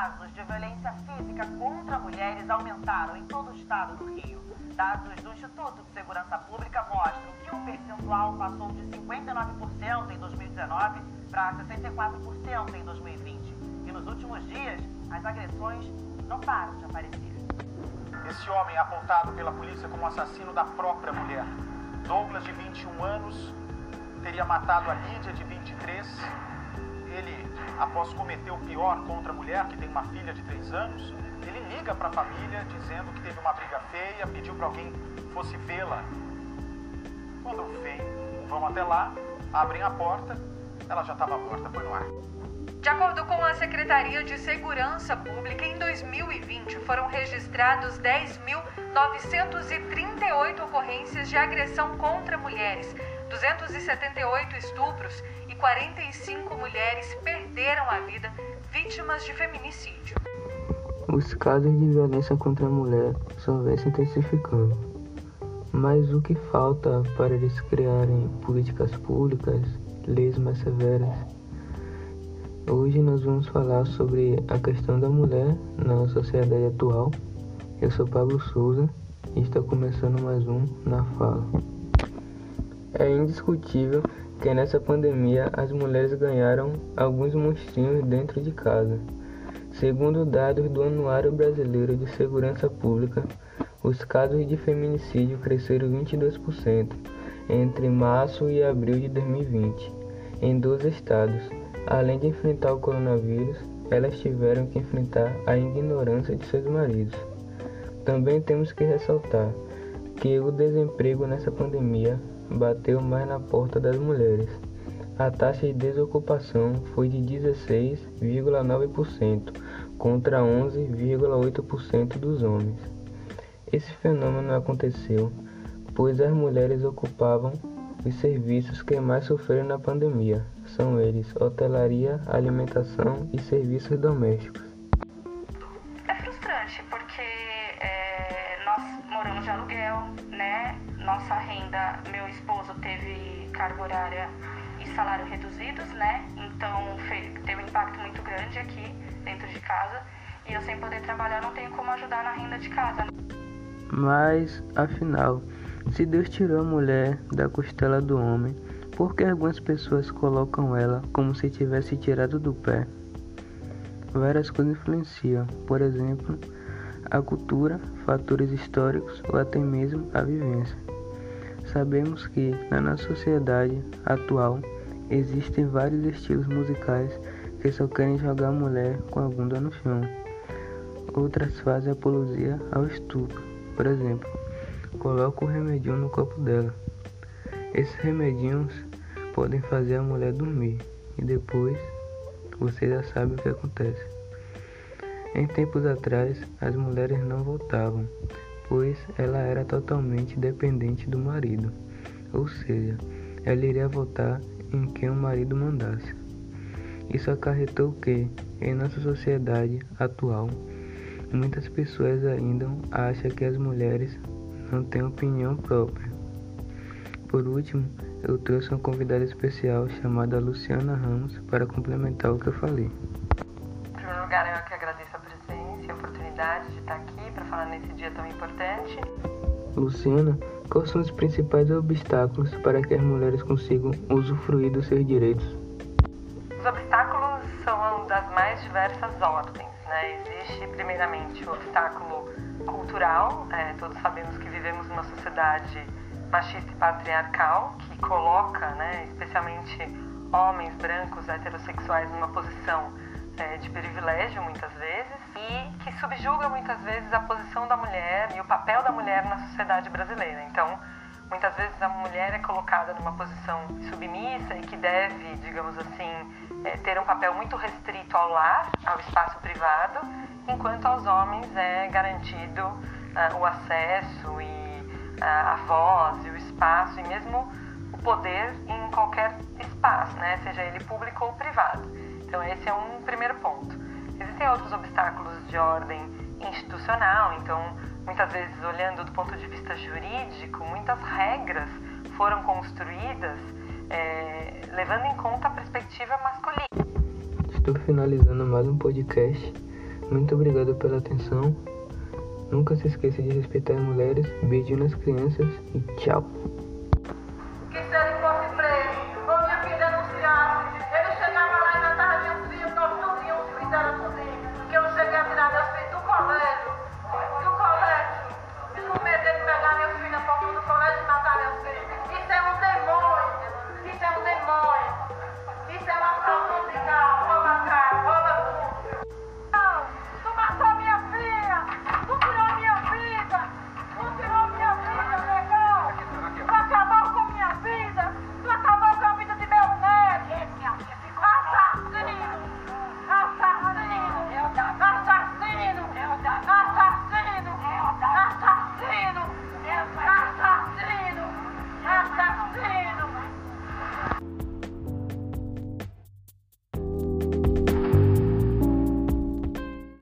casos de violência física contra mulheres aumentaram em todo o estado do Rio. Dados do Instituto de Segurança Pública mostram que o percentual passou de 59% em 2019 para 64% em 2020. E nos últimos dias, as agressões não param de aparecer. Esse homem é apontado pela polícia como assassino da própria mulher. Douglas, de 21 anos, teria matado a Lídia, de 23. Ele, após cometer o pior contra a mulher, que tem uma filha de 3 anos, ele liga para a família dizendo que teve uma briga feia, pediu para alguém fosse vê-la. Quando vem, vão até lá, abrem a porta, ela já estava morta, foi no ar. De acordo com a Secretaria de Segurança Pública, em 2020 foram registrados 10.938 ocorrências de agressão contra mulheres, 278 estupros 45 mulheres perderam a vida vítimas de feminicídio. Os casos de violência contra a mulher só vêm se intensificando. Mas o que falta para eles criarem políticas públicas, leis mais severas? Hoje nós vamos falar sobre a questão da mulher na sociedade atual. Eu sou Pablo Souza e está começando mais um Na Fala. É indiscutível que nessa pandemia as mulheres ganharam alguns monstrinhos dentro de casa. Segundo dados do Anuário Brasileiro de Segurança Pública, os casos de feminicídio cresceram 22% entre março e abril de 2020 em 12 estados. Além de enfrentar o coronavírus, elas tiveram que enfrentar a ignorância de seus maridos. Também temos que ressaltar que o desemprego nessa pandemia bateu mais na porta das mulheres a taxa de desocupação foi de 16,9% contra 11,8% dos homens. Esse fenômeno aconteceu pois as mulheres ocupavam os serviços que mais sofreram na pandemia. São eles hotelaria, alimentação e serviços domésticos. Renda, meu esposo teve carga horária e salário reduzidos, né? Então tem um impacto muito grande aqui dentro de casa e eu sem poder trabalhar não tenho como ajudar na renda de casa. Mas, afinal, se Deus tirou a mulher da costela do homem, por que algumas pessoas colocam ela como se tivesse tirado do pé? Várias coisas influenciam, por exemplo, a cultura, fatores históricos ou até mesmo a vivência. Sabemos que na nossa sociedade atual existem vários estilos musicais que só querem jogar a mulher com a bunda no chão. Outras fazem apologia ao estupro. Por exemplo, coloca o remedinho no copo dela. Esses remedinhos podem fazer a mulher dormir e depois você já sabe o que acontece. Em tempos atrás, as mulheres não voltavam, pois ela era totalmente dependente do marido, ou seja, ela iria votar em quem o marido mandasse. Isso acarretou que, em nossa sociedade atual, muitas pessoas ainda acham que as mulheres não têm opinião própria. Por último, eu trouxe uma convidada especial chamada Luciana Ramos para complementar o que eu falei. Oportunidade de estar aqui para falar nesse dia tão importante. Luciana, quais são os principais obstáculos para que as mulheres consigam usufruir dos seus direitos? Os obstáculos são das mais diversas ordens. Né? Existe, primeiramente, o obstáculo cultural. É, todos sabemos que vivemos numa sociedade machista e patriarcal que coloca, né, especialmente homens brancos heterossexuais numa posição é, de privilégio muitas vezes e que subjuga muitas vezes a posição da mulher e o papel da mulher na sociedade brasileira. Então, muitas vezes a mulher é colocada numa posição submissa e que deve, digamos assim, é, ter um papel muito restrito ao lar, ao espaço privado, enquanto aos homens é garantido uh, o acesso e uh, a voz e o espaço e mesmo o poder em qualquer espaço, né, seja ele público ou privado. Então, esse é um primeiro ponto. Existem outros obstáculos de ordem institucional, então, muitas vezes, olhando do ponto de vista jurídico, muitas regras foram construídas é, levando em conta a perspectiva masculina. Estou finalizando mais um podcast. Muito obrigado pela atenção. Nunca se esqueça de respeitar as mulheres, beijinho nas crianças e tchau!